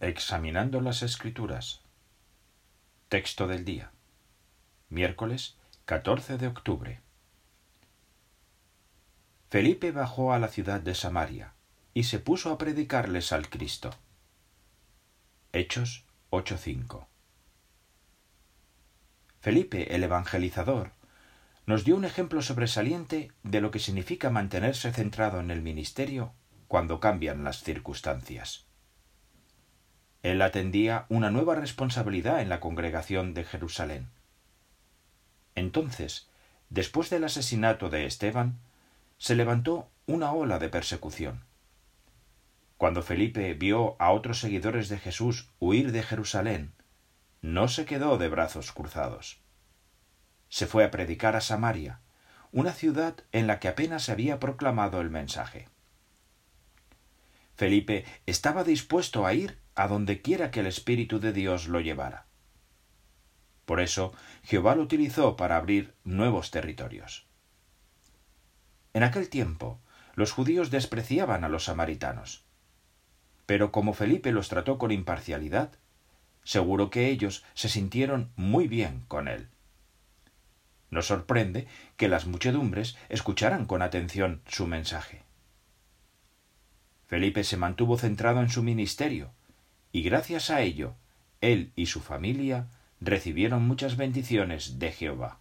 Examinando las Escrituras. Texto del día. Miércoles 14 de octubre. Felipe bajó a la ciudad de Samaria y se puso a predicarles al Cristo. Hechos 8:5. Felipe el evangelizador nos dio un ejemplo sobresaliente de lo que significa mantenerse centrado en el ministerio cuando cambian las circunstancias. Él atendía una nueva responsabilidad en la congregación de Jerusalén. Entonces, después del asesinato de Esteban, se levantó una ola de persecución. Cuando Felipe vio a otros seguidores de Jesús huir de Jerusalén, no se quedó de brazos cruzados. Se fue a predicar a Samaria, una ciudad en la que apenas se había proclamado el mensaje. Felipe estaba dispuesto a ir a donde quiera que el Espíritu de Dios lo llevara. Por eso Jehová lo utilizó para abrir nuevos territorios. En aquel tiempo los judíos despreciaban a los samaritanos. Pero como Felipe los trató con imparcialidad, seguro que ellos se sintieron muy bien con él. Nos sorprende que las muchedumbres escucharan con atención su mensaje. Felipe se mantuvo centrado en su ministerio, y gracias a ello, él y su familia recibieron muchas bendiciones de Jehová.